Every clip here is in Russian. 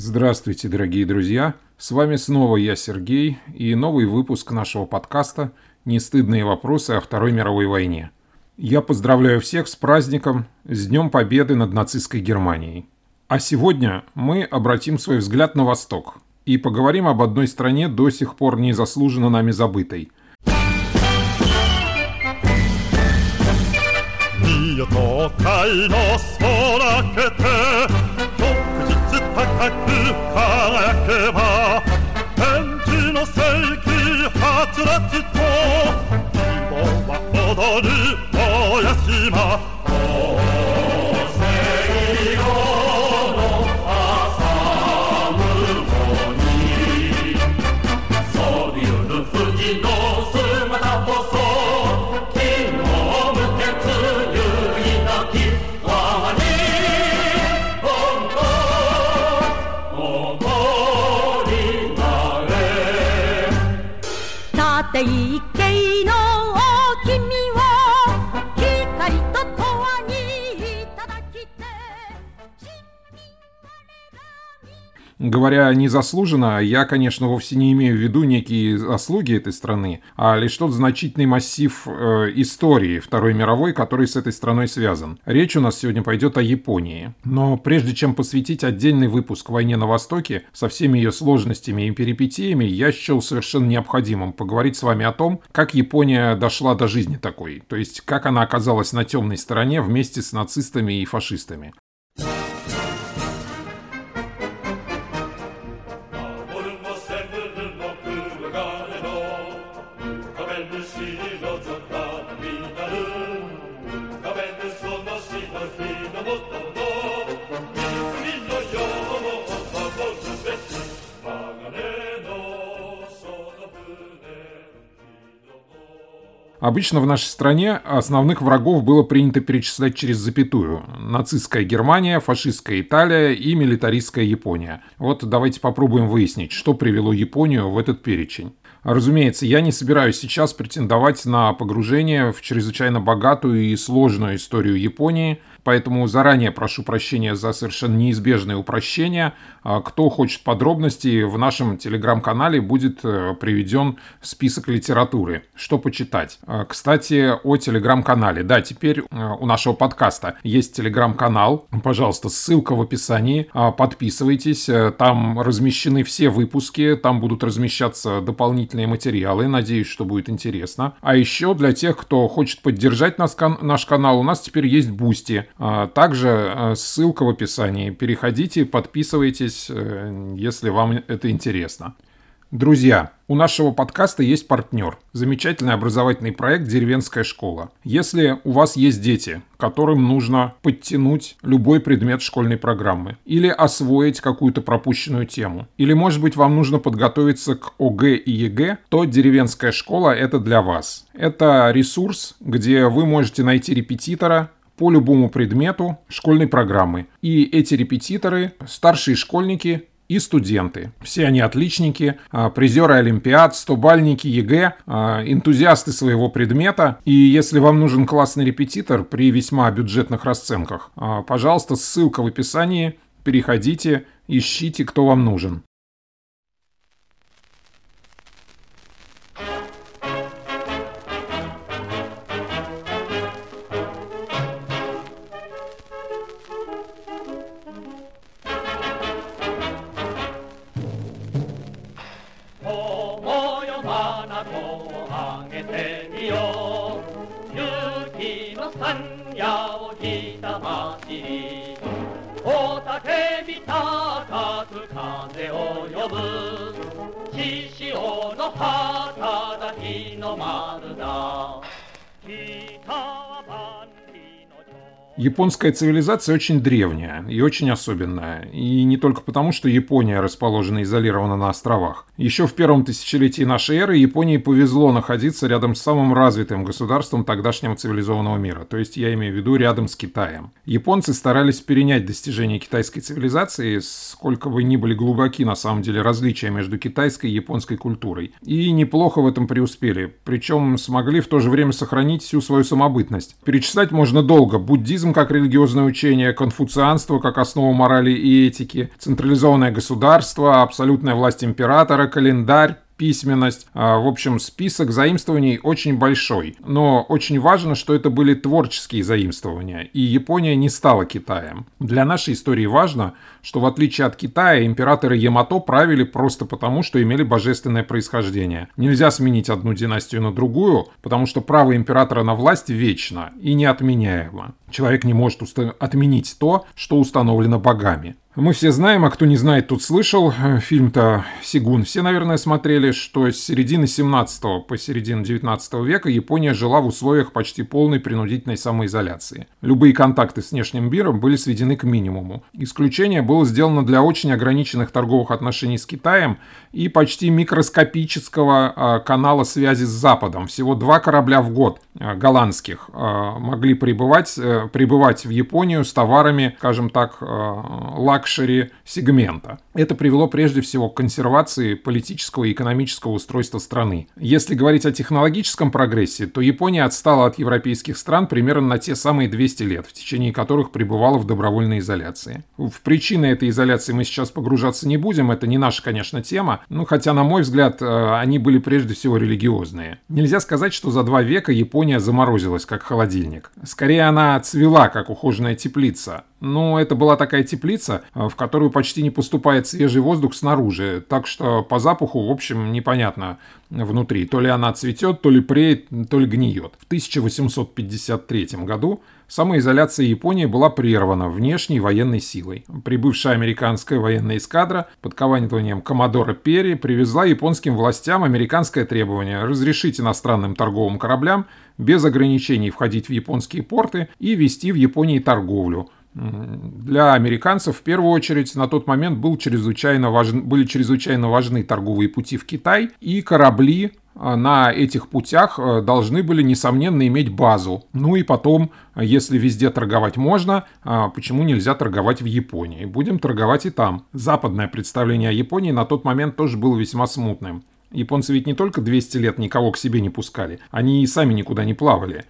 Здравствуйте, дорогие друзья! С вами снова я, Сергей, и новый выпуск нашего подкаста «Нестыдные вопросы о Второй мировой войне». Я поздравляю всех с праздником, с Днем Победы над нацистской Германией. А сегодня мы обратим свой взгляд на Восток и поговорим об одной стране, до сих пор не заслуженно нами забытой. Mio って一軒の Говоря незаслуженно, я, конечно, вовсе не имею в виду некие заслуги этой страны, а лишь тот значительный массив э, истории Второй мировой, который с этой страной связан. Речь у нас сегодня пойдет о Японии. Но прежде чем посвятить отдельный выпуск войне на Востоке со всеми ее сложностями и перипетиями, я счел совершенно необходимым поговорить с вами о том, как Япония дошла до жизни такой, то есть как она оказалась на темной стороне вместе с нацистами и фашистами. Обычно в нашей стране основных врагов было принято перечислять через запятую. Нацистская Германия, фашистская Италия и милитаристская Япония. Вот давайте попробуем выяснить, что привело Японию в этот перечень. Разумеется, я не собираюсь сейчас претендовать на погружение в чрезвычайно богатую и сложную историю Японии, поэтому заранее прошу прощения за совершенно неизбежные упрощения. А, кто хочет подробностей, в нашем телеграм-канале будет э, приведен список литературы, что почитать. А, кстати, о телеграм-канале. Да, теперь э, у нашего подкаста есть телеграм-канал. Пожалуйста, ссылка в описании. А, подписывайтесь. Э, там размещены все выпуски, там будут размещаться дополнительные материалы. Надеюсь, что будет интересно. А еще для тех, кто хочет поддержать нас, наш канал, у нас теперь есть Boosty. А, также а, ссылка в описании. Переходите, подписывайтесь, э, если вам это интересно. Друзья, у нашего подкаста есть партнер. Замечательный образовательный проект «Деревенская школа». Если у вас есть дети, которым нужно подтянуть любой предмет школьной программы, или освоить какую-то пропущенную тему, или, может быть, вам нужно подготовиться к ОГЭ и ЕГЭ, то «Деревенская школа» — это для вас. Это ресурс, где вы можете найти репетитора, по любому предмету школьной программы. И эти репетиторы, старшие школьники и студенты. Все они отличники, а, призеры Олимпиад, стобальники ЕГЭ, а, энтузиасты своего предмета. И если вам нужен классный репетитор при весьма бюджетных расценках, а, пожалуйста, ссылка в описании, переходите, ищите, кто вам нужен. ぴたか風を呼ぶ。獅子王の旗だ日の丸だ。Японская цивилизация очень древняя и очень особенная. И не только потому, что Япония расположена изолированно на островах. Еще в первом тысячелетии нашей эры Японии повезло находиться рядом с самым развитым государством тогдашнего цивилизованного мира. То есть я имею в виду рядом с Китаем. Японцы старались перенять достижения китайской цивилизации, сколько бы ни были глубоки на самом деле различия между китайской и японской культурой. И неплохо в этом преуспели. Причем смогли в то же время сохранить всю свою самобытность. Перечислять можно долго. Буддизм буддизм как религиозное учение, конфуцианство как основа морали и этики, централизованное государство, абсолютная власть императора, календарь, письменность. А, в общем, список заимствований очень большой. Но очень важно, что это были творческие заимствования, и Япония не стала Китаем. Для нашей истории важно, что в отличие от Китая, императоры Ямато правили просто потому, что имели божественное происхождение. Нельзя сменить одну династию на другую, потому что право императора на власть вечно и неотменяемо. Человек не может отменить то, что установлено богами. Мы все знаем, а кто не знает, тут слышал. Э, фильм-то «Сигун» все, наверное, смотрели, что с середины 17 по середину 19 века Япония жила в условиях почти полной принудительной самоизоляции. Любые контакты с внешним миром были сведены к минимуму. Исключение было сделано для очень ограниченных торговых отношений с Китаем и почти микроскопического а, канала связи с Западом. Всего два корабля в год а, голландских а, могли прибывать, э, прибывать в Японию с товарами, скажем так, luxury сегмента. Это привело прежде всего к консервации политического и экономического устройства страны. Если говорить о технологическом прогрессе, то Япония отстала от европейских стран примерно на те самые 200 лет, в течение которых пребывала в добровольной изоляции. В причины этой изоляции мы сейчас погружаться не будем, это не наша, конечно, тема, ну, хотя, на мой взгляд, э, они были прежде всего религиозные. Нельзя сказать, что за два века Япония заморозилась, как холодильник. Скорее, она цвела, как ухоженная теплица. Но это была такая теплица, э, в которую почти не поступает свежий воздух снаружи, так что по запаху, в общем, непонятно внутри. То ли она цветет, то ли преет, то ли гниет. В 1853 году Самоизоляция Японии была прервана внешней военной силой. Прибывшая американская военная эскадра под командованием Коммодора Перри привезла японским властям американское требование разрешить иностранным торговым кораблям без ограничений входить в японские порты и вести в Японии торговлю – для американцев в первую очередь на тот момент был чрезвычайно важен, были чрезвычайно важны торговые пути в Китай, и корабли а, на этих путях а, должны были, несомненно, иметь базу. Ну и потом, если везде торговать можно, а, почему нельзя торговать в Японии? Будем торговать и там. Западное представление о Японии на тот момент тоже было весьма смутным. Японцы ведь не только 200 лет никого к себе не пускали, они и сами никуда не плавали.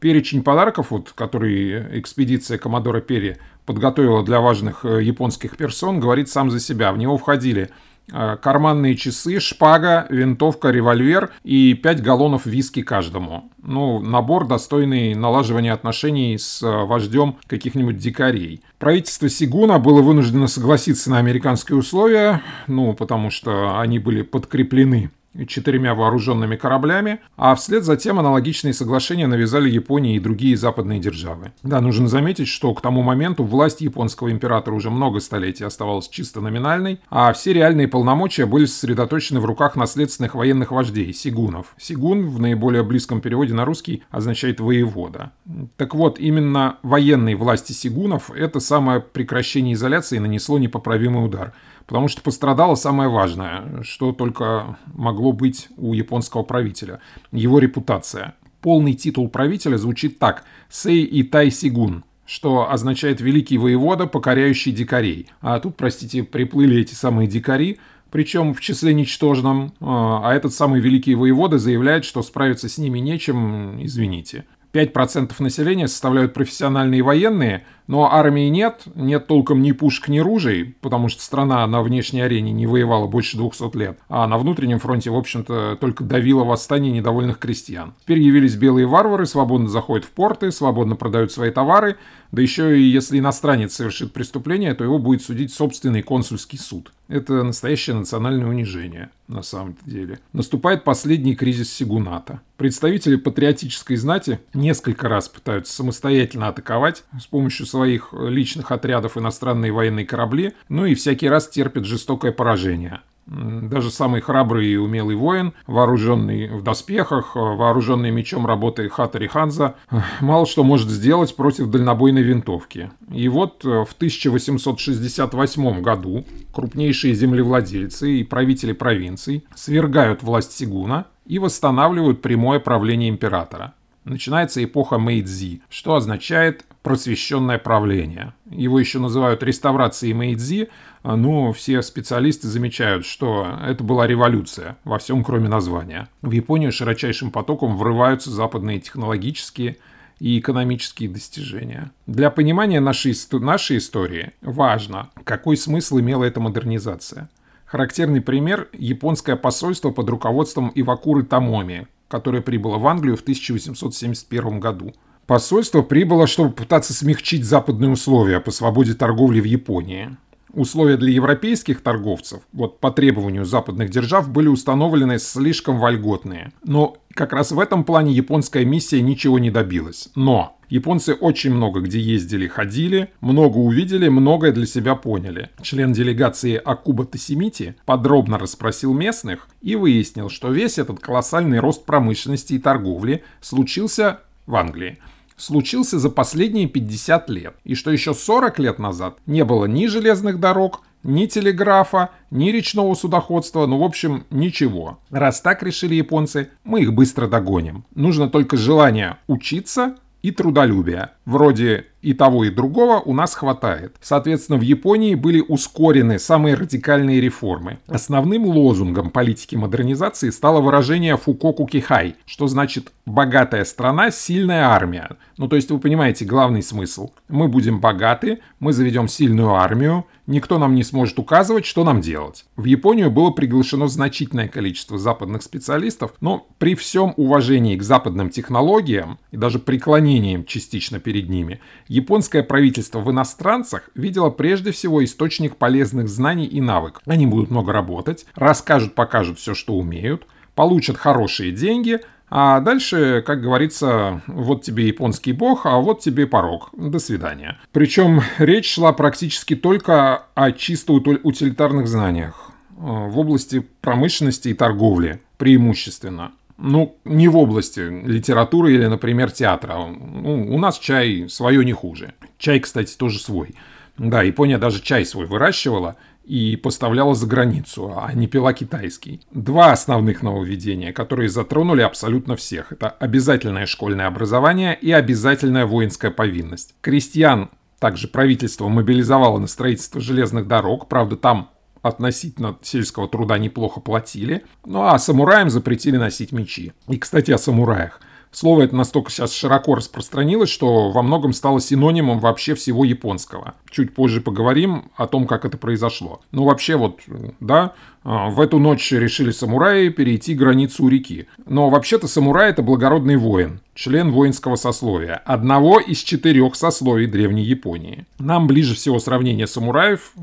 Перечень подарков, вот, который экспедиция Комодора Перри подготовила для важных э, японских персон, говорит сам за себя. В него входили карманные часы, шпага, винтовка, револьвер и 5 галлонов виски каждому. Ну, набор, достойный налаживания отношений с э, вождем каких-нибудь дикарей. Правительство Сигуна было вынуждено согласиться на американские условия, ну, потому что они были подкреплены четырьмя вооруженными кораблями, а вслед за тем аналогичные соглашения навязали Японии и другие западные державы. Да, нужно заметить, что к тому моменту власть японского императора уже много столетий оставалась чисто номинальной, а все реальные полномочия были сосредоточены в руках наследственных военных вождей – сигунов. Сигун в наиболее близком переводе на русский означает «воевода». Так вот, именно военной власти сигунов это самое прекращение изоляции нанесло непоправимый удар – Потому что пострадало самое важное, что только могло быть у японского правителя – его репутация. Полный титул правителя звучит так – Сей Итай Сигун, что означает «великий воевода, покоряющий дикарей». А тут, простите, приплыли эти самые дикари, причем в числе ничтожном, а, а этот самый великий воевода заявляет, что справиться с ними нечем, извините. 5% населения составляют профессиональные военные, но армии нет, нет толком ни пушек, ни ружей, потому что страна на внешней арене не воевала больше 200 лет, а на внутреннем фронте, в общем-то, только давило восстание недовольных крестьян. Теперь явились белые варвары, свободно заходят в порты, свободно продают свои товары, да еще и если иностранец совершит преступление, то его будет судить собственный консульский суд. Это настоящее национальное унижение, на самом деле. Наступает последний кризис Сигуната. Представители патриотической знати несколько раз пытаются самостоятельно атаковать с помощью своих личных отрядов иностранные военные корабли, ну и всякий раз терпят жестокое поражение. Даже самый храбрый и умелый воин, вооруженный в доспехах, вооруженный мечом работы Хатари Ханза, мало что может сделать против дальнобойной винтовки. И вот э, в 1868 году крупнейшие землевладельцы и правители провинций свергают власть Сигуна и восстанавливают прямое правление императора. Начинается эпоха Мэйдзи, что означает просвещенное правление. Его еще называют реставрацией Мэйдзи, но все специалисты замечают, что это была революция во всем, кроме названия. В Японию широчайшим потоком врываются западные технологические и экономические достижения. Для понимания нашей, нашей истории важно, какой смысл имела эта модернизация. Характерный пример – японское посольство под руководством Ивакуры Тамоми, которое прибыло в Англию в 1871 году. Посольство прибыло, чтобы пытаться смягчить западные условия по свободе торговли в Японии. Условия для европейских торговцев, вот по требованию западных держав, были установлены слишком вольготные. Но как раз в этом плане японская миссия ничего не добилась. Но японцы очень много где ездили, ходили, много увидели, многое для себя поняли. Член делегации Акуба Тасимити подробно расспросил местных и выяснил, что весь этот колоссальный рост промышленности и торговли случился в Англии случился за последние 50 лет, и что еще 40 лет назад не было ни железных дорог, ни телеграфа, ни речного судоходства, ну, в общем, ничего. Раз так решили японцы, мы их быстро догоним. Нужно только желание учиться и трудолюбие. Вроде и того, и другого у нас хватает. Соответственно, в Японии были ускорены самые радикальные реформы. Основным лозунгом политики модернизации стало выражение «фукоку кихай», что значит «богатая страна, сильная армия». Ну, то есть, вы понимаете, главный смысл. Мы будем богаты, мы заведем сильную армию, никто нам не сможет указывать, что нам делать. В Японию было приглашено значительное количество западных специалистов, но при всем уважении к западным технологиям и даже преклонением частично перед ними, японское правительство в иностранцах видело прежде всего источник полезных знаний и навыков. Они будут много работать, расскажут, покажут все, что умеют, получат хорошие деньги, а дальше, как говорится, вот тебе японский бог, а вот тебе порог. До свидания. Причем речь шла практически только о чисто утилитарных знаниях э, в области промышленности и торговли преимущественно. Ну, не в области литературы или, например, театра. Ну, у нас чай свое не хуже. Чай, кстати, тоже свой. Да, Япония даже чай свой выращивала и поставляла за границу, а не пила китайский. Два основных нововведения, которые затронули абсолютно всех. Это обязательное школьное образование и обязательная воинская повинность. Крестьян также правительство мобилизовало на строительство железных дорог, правда там относительно сельского труда неплохо платили, ну а самураям запретили носить мечи. И, кстати, о самураях. Слово это настолько сейчас широко распространилось, что во многом стало синонимом вообще всего японского. Чуть позже поговорим о том, как это произошло. Ну, вообще вот, да, а, в эту ночь решили самураи перейти границу реки. Но вообще-то самурай это благородный воин, член воинского сословия, одного из четырех сословий Древней Японии. Нам ближе всего сравнение самураев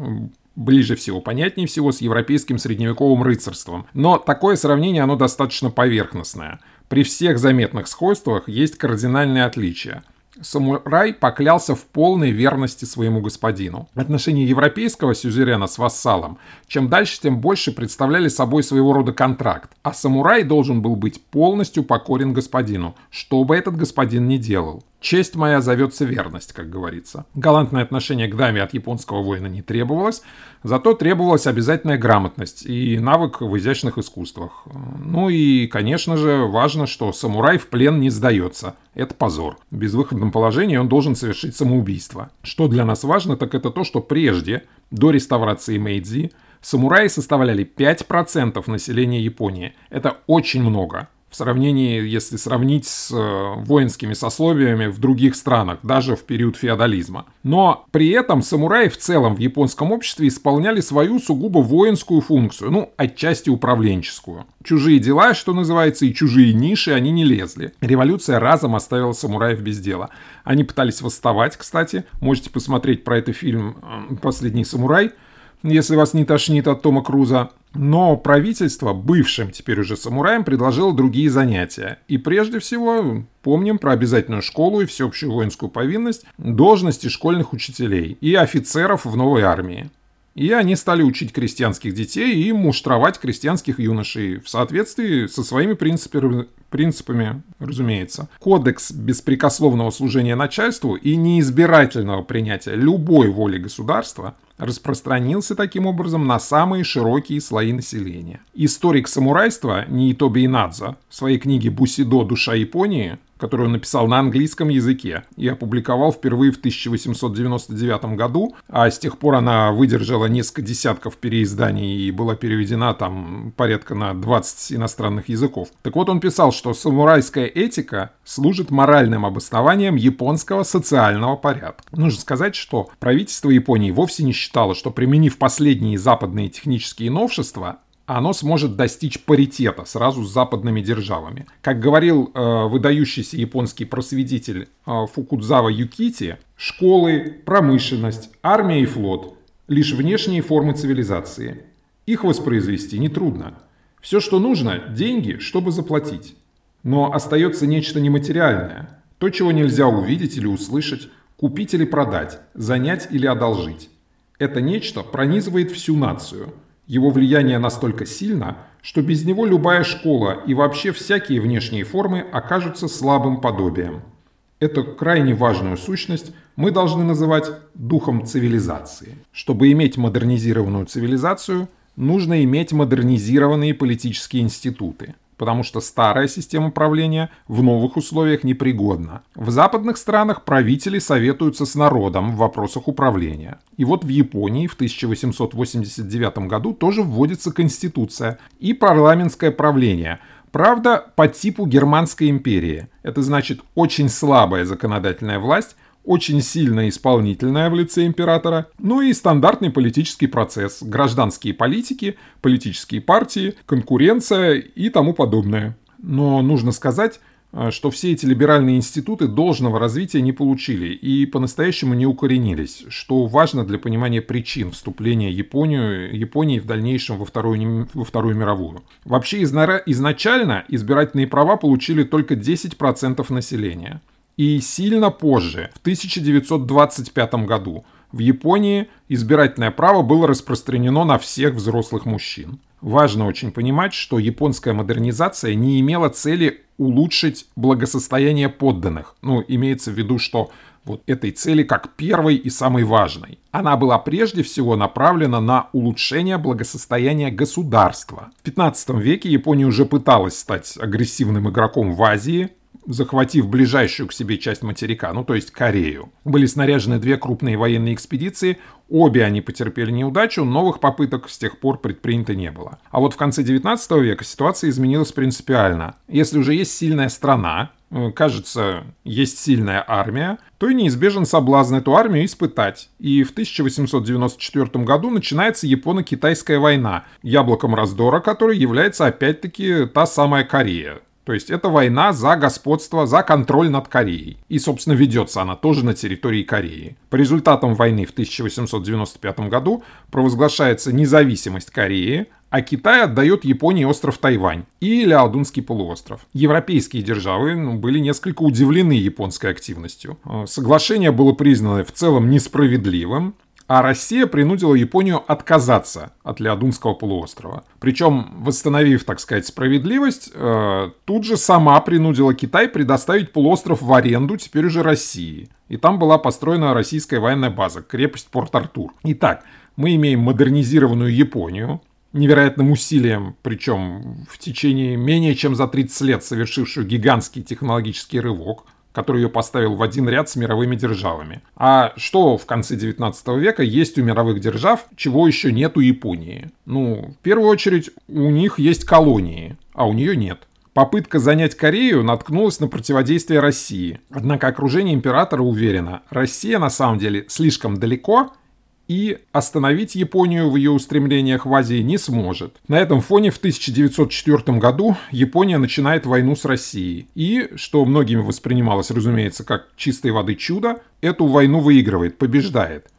ближе всего, понятнее всего с европейским средневековым рыцарством. Но такое сравнение, оно достаточно поверхностное. При всех заметных сходствах есть кардинальные отличия – самурай поклялся в полной верности своему господину. Отношения европейского сюзерена с вассалом чем дальше, тем больше представляли собой своего рода контракт, а самурай должен был быть полностью покорен господину, что бы этот господин ни делал. Честь моя зовется верность, как говорится. Галантное отношение к даме от японского воина не требовалось, зато требовалась обязательная грамотность и навык в изящных искусствах. Ну и, конечно же, важно, что самурай в плен не сдается. Это позор. В безвыходном положении он должен совершить самоубийство. Что для нас важно, так это то, что прежде, до реставрации Мэйдзи, самураи составляли 5% населения Японии. Это очень много в сравнении, если сравнить с э, воинскими сословиями в других странах, даже в период феодализма. Но при этом самураи в целом в японском обществе исполняли свою сугубо воинскую функцию, ну, отчасти управленческую. Чужие дела, что называется, и чужие ниши они не лезли. Революция разом оставила самураев без дела. Они пытались восставать, кстати. Можете посмотреть про это фильм э, «Последний самурай», если вас не тошнит от Тома Круза. Но правительство бывшим теперь уже самураям предложило другие занятия. И прежде всего, помним про обязательную школу и всеобщую воинскую повинность, должности школьных учителей и офицеров в новой армии. И они стали учить крестьянских детей и муштровать крестьянских юношей в соответствии со своими принципами, принципами, разумеется. Кодекс беспрекословного служения начальству и неизбирательного принятия любой воли государства распространился таким образом на самые широкие слои населения. Историк самурайства Ниитоби Инадза в своей книге «Бусидо. Душа Японии» которую он написал на английском языке и опубликовал впервые в 1899 году, а с тех пор она выдержала несколько десятков переизданий и была переведена там порядка на 20 иностранных языков. Так вот он писал, что самурайская этика служит моральным обоснованием японского социального порядка. Нужно сказать, что правительство Японии вовсе не считало, что применив последние западные технические новшества, оно сможет достичь паритета сразу с западными державами. Как говорил э, выдающийся японский просветитель э, Фукудзава Юкити, школы, промышленность, армия и флот – лишь внешние формы цивилизации. Их воспроизвести нетрудно. Все, что нужно – деньги, чтобы заплатить. Но остается нечто нематериальное, то, чего нельзя увидеть или услышать, купить или продать, занять или одолжить. Это нечто пронизывает всю нацию – его влияние настолько сильно, что без него любая школа и вообще всякие внешние формы окажутся слабым подобием. Эту крайне важную сущность мы должны называть духом цивилизации. Чтобы иметь модернизированную цивилизацию, нужно иметь модернизированные политические институты – потому что старая система правления в новых условиях непригодна. В западных странах правители советуются с народом в вопросах управления. И вот в Японии в 1889 году тоже вводится конституция и парламентское правление – Правда, по типу Германской империи. Это значит очень слабая законодательная власть, очень сильная исполнительная в лице императора, ну и стандартный политический процесс, гражданские политики, политические партии, конкуренция и тому подобное. Но нужно сказать, э, что все эти либеральные институты должного развития не получили и по-настоящему не укоренились, что важно для понимания причин вступления Японию, Японии в дальнейшем во Вторую, во Вторую мировую. Вообще изначально избирательные права получили только 10% населения. И сильно позже, в 1925 году, в Японии избирательное право было распространено на всех взрослых мужчин. Важно очень понимать, что японская модернизация не имела цели улучшить благосостояние подданных. Ну, имеется в виду, что вот этой цели как первой и самой важной. Она была прежде всего направлена на улучшение благосостояния государства. В 15 веке Япония уже пыталась стать агрессивным игроком в Азии, захватив ближайшую к себе часть материка, ну то есть Корею. Были снаряжены две крупные военные экспедиции, обе они потерпели неудачу, новых попыток с тех пор предпринято не было. А вот в конце 19 века ситуация изменилась принципиально. Если уже есть сильная страна, э, кажется, есть сильная армия, то и неизбежен соблазн эту армию испытать. И в 1894 году начинается Японо-Китайская война, яблоком раздора которой является опять-таки та самая Корея. То есть это война за господство, за контроль над Кореей. И, собственно, ведется она тоже на территории Кореи. По результатам войны в 1895 году провозглашается независимость Кореи, а Китай отдает Японии остров Тайвань и Ляодунский полуостров. Европейские державы ну, были несколько удивлены японской активностью. Соглашение было признано в целом несправедливым, а Россия принудила Японию отказаться от Леодунского полуострова. Причем, восстановив, так сказать, справедливость, э, тут же сама принудила Китай предоставить полуостров в аренду теперь уже России. И там была построена российская военная база, крепость Порт-Артур. Итак, мы имеем модернизированную Японию, невероятным усилием, причем в течение менее чем за 30 лет совершившую гигантский технологический рывок – который ее поставил в один ряд с мировыми державами. А что в конце 19 века есть у мировых держав, чего еще нет у Японии? Ну, в первую очередь, у них есть колонии, а у нее нет. Попытка занять Корею наткнулась на противодействие России. Однако окружение императора уверено, Россия на самом деле слишком далеко и остановить Японию в ее устремлениях в Азии не сможет. На этом фоне в 1904 году Япония начинает войну с Россией. И, что многими воспринималось, разумеется, как чистой воды чудо, эту войну выигрывает, побеждает –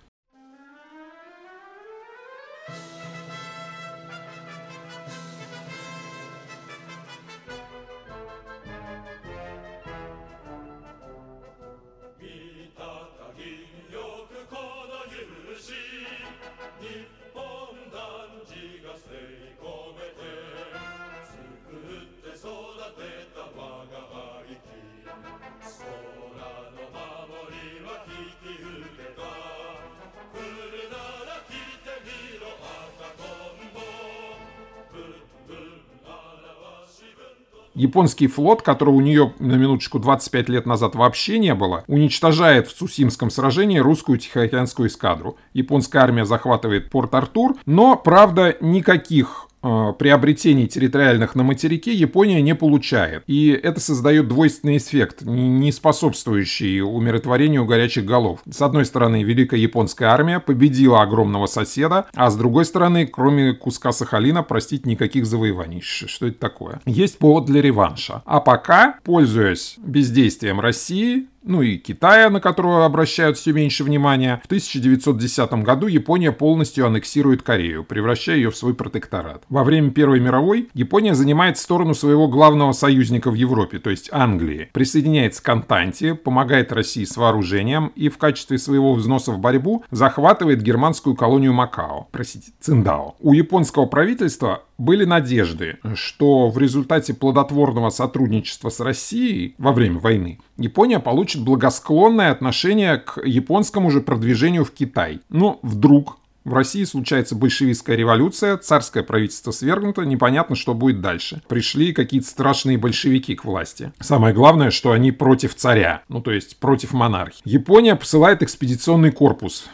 Японский флот, которого у нее на минуточку 25 лет назад вообще не было, уничтожает в Цусимском сражении русскую Тихоокеанскую эскадру. Японская армия захватывает порт Артур, но, правда, никаких приобретений территориальных на материке Япония не получает. И это создает двойственный эффект, не способствующий умиротворению горячих голов. С одной стороны, Великая Японская армия победила огромного соседа, а с другой стороны, кроме куска Сахалина, простить никаких завоеваний. Что это такое? Есть повод для реванша. А пока, пользуясь бездействием России, ну и Китая, на которого обращают все меньше внимания, в 1910 году Япония полностью аннексирует Корею, превращая ее в свой протекторат. Во время Первой мировой Япония занимает сторону своего главного союзника в Европе, то есть Англии, присоединяется к Антанте, помогает России с вооружением и в качестве своего взноса в борьбу захватывает германскую колонию Макао, простите, Циндао. У японского правительства были надежды, что в результате плодотворного сотрудничества с Россией во время войны Япония получит благосклонное отношение к японскому же продвижению в Китай. Но вдруг в России случается большевистская революция, царское правительство свергнуто, непонятно, что будет дальше. Пришли какие-то страшные большевики к власти. Самое главное, что они против царя, ну то есть против монархии. Япония посылает экспедиционный корпус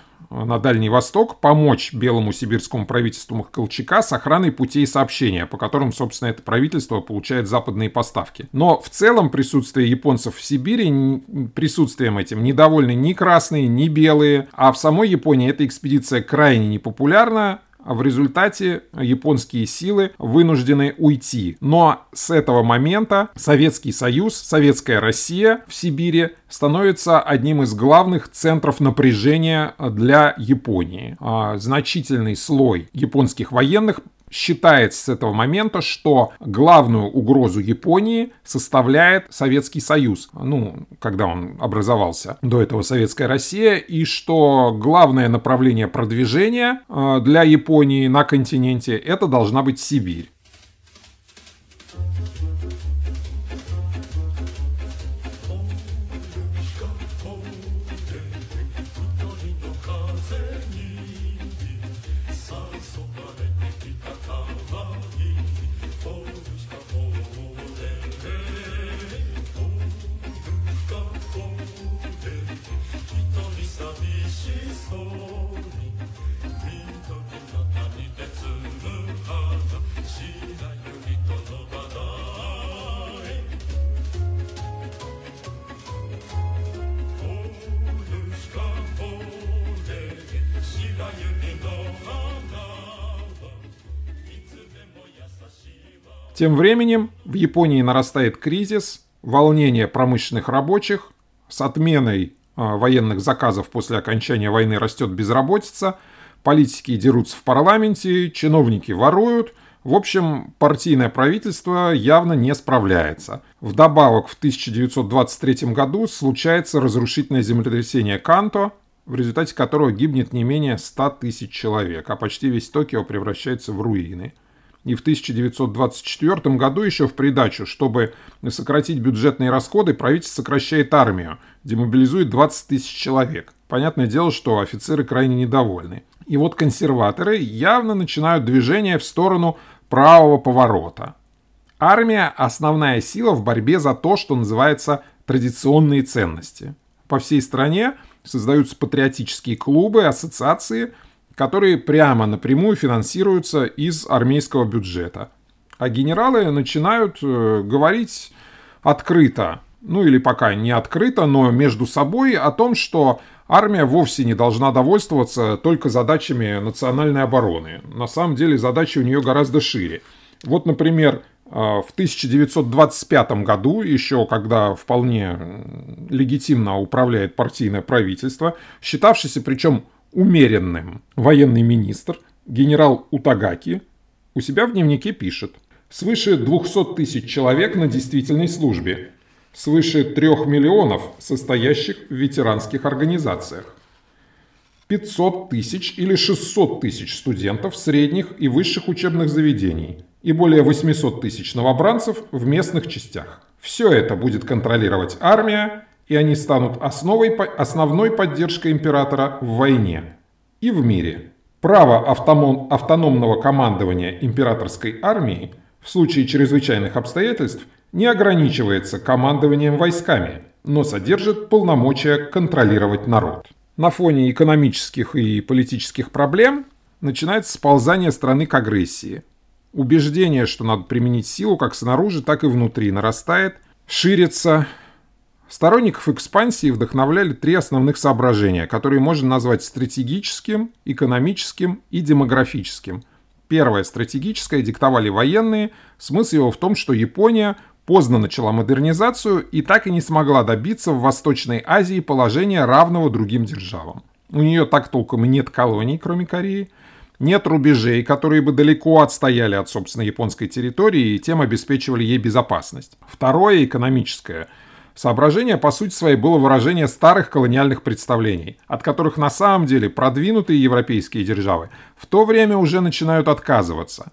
на Дальний Восток помочь Белому сибирскому правительству Колчака с охраной путей сообщения, по которым, собственно, это правительство получает западные поставки. Но в целом присутствие японцев в Сибири присутствием этим недовольны ни красные, ни белые, а в самой Японии эта экспедиция крайне непопулярна, в результате японские силы вынуждены уйти. Но с этого момента Советский Союз, Советская Россия в Сибири становится одним из главных центров напряжения для Японии. А значительный слой японских военных считается с этого момента, что главную угрозу Японии составляет Советский Союз, ну, когда он образовался, до этого Советская Россия, и что главное направление продвижения э, для Японии на континенте это должна быть Сибирь. Тем временем в Японии нарастает кризис, волнение промышленных рабочих, с отменой э, военных заказов после окончания войны растет безработица, политики дерутся в парламенте, чиновники воруют. В общем, партийное правительство явно не справляется. Вдобавок, в 1923 году случается разрушительное землетрясение Канто, в результате которого гибнет не менее 100 тысяч человек, а почти весь Токио превращается в руины – и в 1924 году еще в придачу, чтобы сократить бюджетные расходы, правительство сокращает армию, демобилизует 20 тысяч человек. Понятное дело, что офицеры крайне недовольны. И вот консерваторы явно начинают движение в сторону правого поворота. Армия – основная сила в борьбе за то, что называется традиционные ценности. По всей стране создаются патриотические клубы, ассоциации – которые прямо напрямую финансируются из армейского бюджета. А генералы начинают э, говорить открыто, ну или пока не открыто, но между собой о том, что армия вовсе не должна довольствоваться только задачами национальной обороны. На самом деле задачи у нее гораздо шире. Вот, например, э, в 1925 году, еще когда вполне легитимно управляет партийное правительство, считавшееся причем умеренным. Военный министр, генерал Утагаки, у себя в дневнике пишет «Свыше 200 тысяч человек на действительной службе, свыше 3 миллионов состоящих в ветеранских организациях, 500 тысяч или 600 тысяч студентов средних и высших учебных заведений и более 800 тысяч новобранцев в местных частях. Все это будет контролировать армия и они станут основой, основной поддержкой императора в войне и в мире. Право автоном, автономного командования императорской армией в случае чрезвычайных обстоятельств не ограничивается командованием войсками, но содержит полномочия контролировать народ. На фоне экономических и политических проблем начинается сползание страны к агрессии. Убеждение, что надо применить силу как снаружи, так и внутри, нарастает, ширится. Сторонников экспансии вдохновляли три основных соображения, которые можно назвать стратегическим, экономическим и демографическим. Первое, стратегическое, диктовали военные. Смысл его в том, что Япония поздно начала модернизацию и так и не смогла добиться в Восточной Азии положения равного другим державам. У нее так толком и нет колоний, кроме Кореи. Нет рубежей, которые бы далеко отстояли от собственной японской территории и тем обеспечивали ей безопасность. Второе, экономическое. Соображение, по сути своей, было выражение старых колониальных представлений, от которых на самом деле продвинутые европейские державы в то время уже начинают отказываться.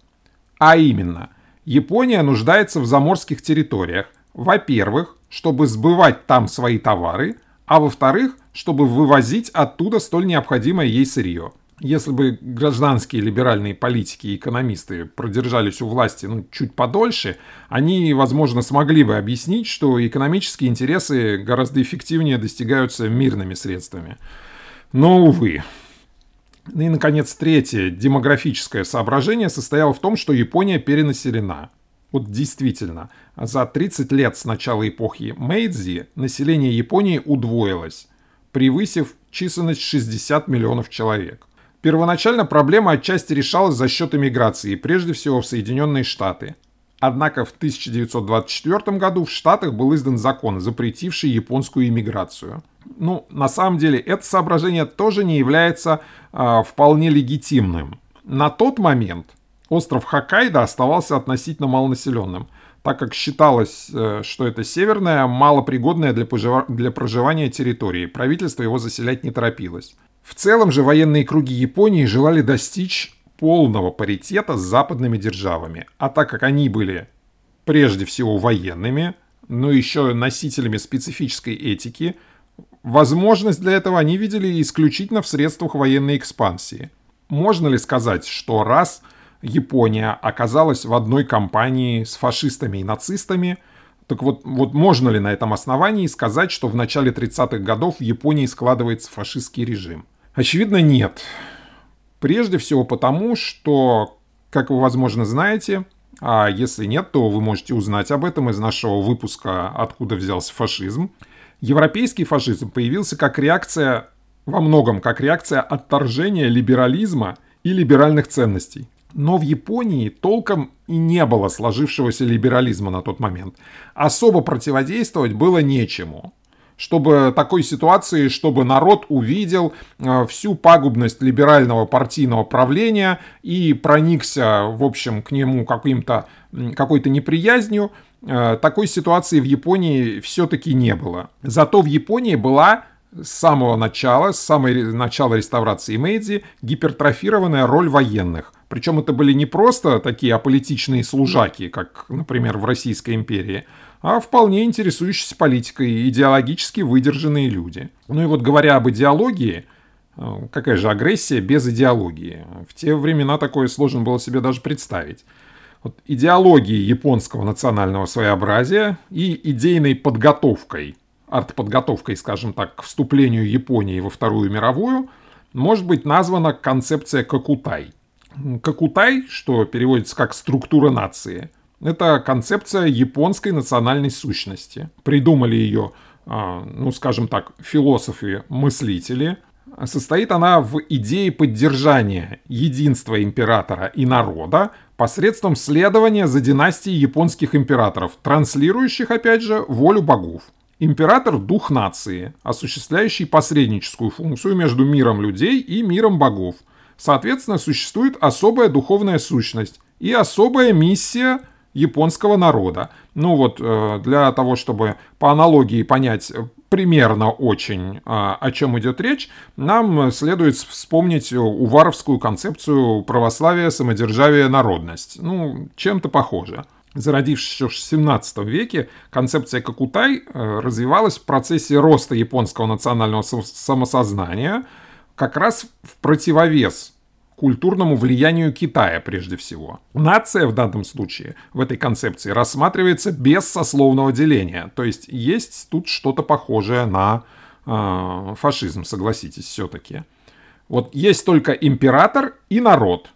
А именно – Япония нуждается в заморских территориях, во-первых, чтобы сбывать там свои товары, а во-вторых, чтобы вывозить оттуда столь необходимое ей сырье. Если бы гражданские либеральные политики и экономисты продержались у власти ну, чуть подольше, они, возможно, смогли бы объяснить, что экономические интересы гораздо эффективнее достигаются мирными средствами. Но, увы, ну и, наконец, третье демографическое соображение состояло в том, что Япония перенаселена. Вот действительно, за 30 лет с начала эпохи Мэйдзи население Японии удвоилось, превысив численность 60 миллионов человек. Первоначально проблема отчасти решалась за счет иммиграции, прежде всего в Соединенные Штаты. Однако в 1924 году в Штатах был издан закон, запретивший японскую иммиграцию – ну, на самом деле, это соображение тоже не является э, вполне легитимным. На тот момент остров Хоккайдо оставался относительно малонаселенным, так как считалось, э, что это северная, малопригодная для, пожива- для проживания территории. Правительство его заселять не торопилось. В целом же военные круги Японии желали достичь полного паритета с западными державами. А так как они были прежде всего военными, но еще носителями специфической этики – Возможность для этого они видели исключительно в средствах военной экспансии. Можно ли сказать, что раз Япония оказалась в одной компании с фашистами и нацистами, так вот, вот можно ли на этом основании сказать, что в начале 30-х годов в Японии складывается фашистский режим? Очевидно, нет. Прежде всего потому, что, как вы, возможно, знаете, а если нет, то вы можете узнать об этом из нашего выпуска «Откуда взялся фашизм», Европейский фашизм появился как реакция, во многом как реакция отторжения либерализма и либеральных ценностей. Но в Японии толком и не было сложившегося либерализма на тот момент. Особо противодействовать было нечему. Чтобы такой ситуации, чтобы народ увидел э, всю пагубность либерального партийного правления и проникся, в общем, к нему каким-то, какой-то неприязнью, Э, такой ситуации в Японии все-таки не было. Зато в Японии была с самого начала, с самого начала реставрации Мэйдзи, гипертрофированная роль военных. Причем это были не просто такие аполитичные служаки, как, например, в Российской империи, а вполне интересующиеся политикой, идеологически выдержанные люди. Ну и вот говоря об идеологии, э, какая же агрессия без идеологии? В те времена такое сложно было себе даже представить вот, идеологией японского национального своеобразия и идейной подготовкой, артподготовкой, скажем так, к вступлению Японии во Вторую мировую, может быть названа концепция Какутай. Какутай, что переводится как «структура нации», это концепция японской национальной сущности. Придумали ее, а, ну, скажем так, философы-мыслители. Состоит она в идее поддержания единства императора и народа посредством следования за династией японских императоров, транслирующих, опять же, волю богов. Император – дух нации, осуществляющий посредническую функцию между миром людей и миром богов. Соответственно, существует особая духовная сущность и особая миссия японского народа. Ну вот, э, для того, чтобы по аналогии понять примерно очень, а, о чем идет речь, нам следует вспомнить уваровскую концепцию православия, самодержавия, народность. Ну, чем-то похоже. Зародившись в 17 веке, концепция Какутай э, развивалась в процессе роста японского национального самосознания как раз в противовес культурному влиянию Китая прежде всего. Нация в данном случае в этой концепции рассматривается без сословного деления, то есть есть тут что-то похожее на э, фашизм, согласитесь, все-таки. Вот есть только император и народ.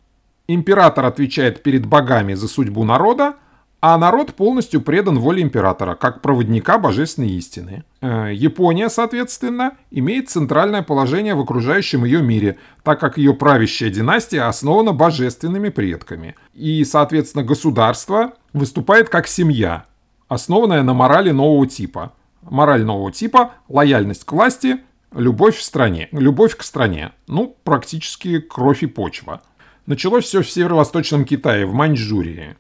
Император отвечает перед богами за судьбу народа, а народ полностью предан воле императора, как проводника божественной истины. Э, Япония, соответственно, имеет центральное положение в окружающем ее мире, так как ее правящая династия основана божественными предками. И, соответственно, государство выступает как семья, основанная на морали нового типа. Мораль нового типа – лояльность к власти, любовь в стране, любовь к стране. Ну, практически кровь и почва. Началось все в северо-восточном Китае, в Маньчжурии.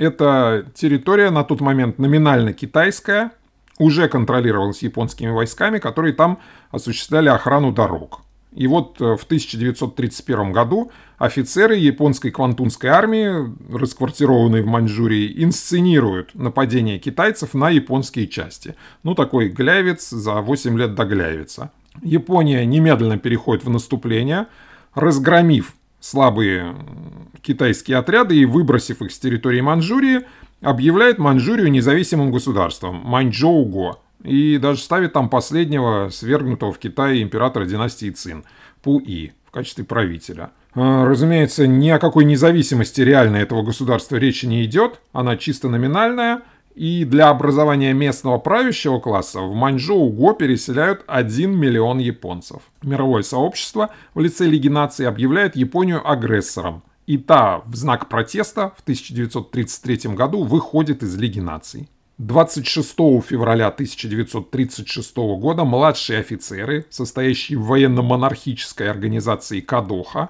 Эта территория на тот момент номинально китайская, уже контролировалась японскими войсками, которые там осуществляли охрану дорог. И вот э, в 1931 году офицеры японской квантунской армии, расквартированные в Маньчжурии, инсценируют нападение китайцев на японские части. Ну, такой глявец за 8 лет до глявица. Япония немедленно переходит в наступление, разгромив слабые китайские отряды и, выбросив их с территории Манчжурии, объявляет Манчжурию независимым государством Маньчжоу-го. И даже ставит там последнего свергнутого в Китае императора династии Цин Пу-И в качестве правителя. А, разумеется, ни о какой независимости реально этого государства речи не идет, она чисто номинальная, и для образования местного правящего класса в Маньчжоу-Го переселяют 1 миллион японцев. Мировое сообщество в лице Лиги наций объявляет Японию агрессором. И та в знак протеста в 1933 году выходит из Лиги наций. 26 февраля 1936 года младшие офицеры, состоящие в военно-монархической организации Кадоха,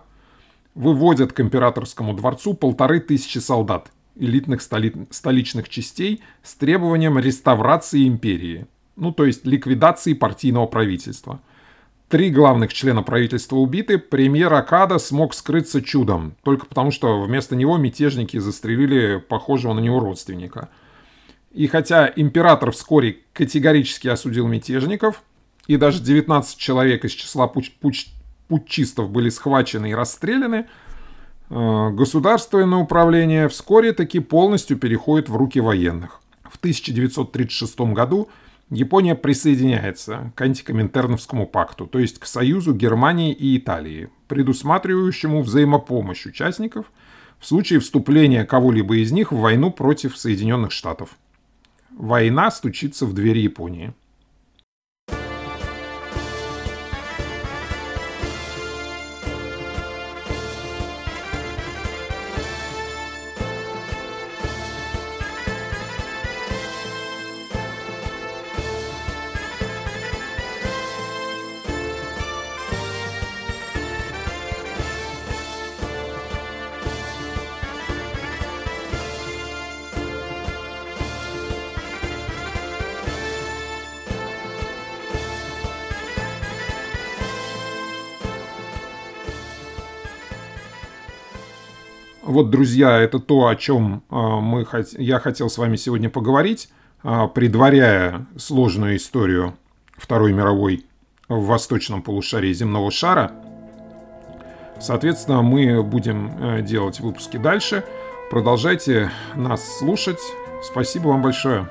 выводят к императорскому дворцу полторы тысячи солдат элитных столи- столичных частей с требованием реставрации империи, ну то есть ликвидации партийного правительства. Три главных члена правительства убиты, премьер Акада смог скрыться чудом, только потому что вместо него мятежники застрелили похожего на него родственника. И хотя император вскоре категорически осудил мятежников, и даже 19 человек из числа пуч- пуч- путчистов были схвачены и расстреляны, государственное управление вскоре таки полностью переходит в руки военных. В 1936 году Япония присоединяется к антикоминтерновскому пакту, то есть к союзу Германии и Италии, предусматривающему взаимопомощь участников в случае вступления кого-либо из них в войну против Соединенных Штатов. Война стучится в двери Японии. Вот, друзья, это то, о чем а, мы, я хотел с вами сегодня поговорить, а, предваряя сложную историю Второй мировой в восточном полушарии земного шара. Соответственно, мы будем э, делать выпуски дальше. Продолжайте нас слушать. Спасибо вам большое.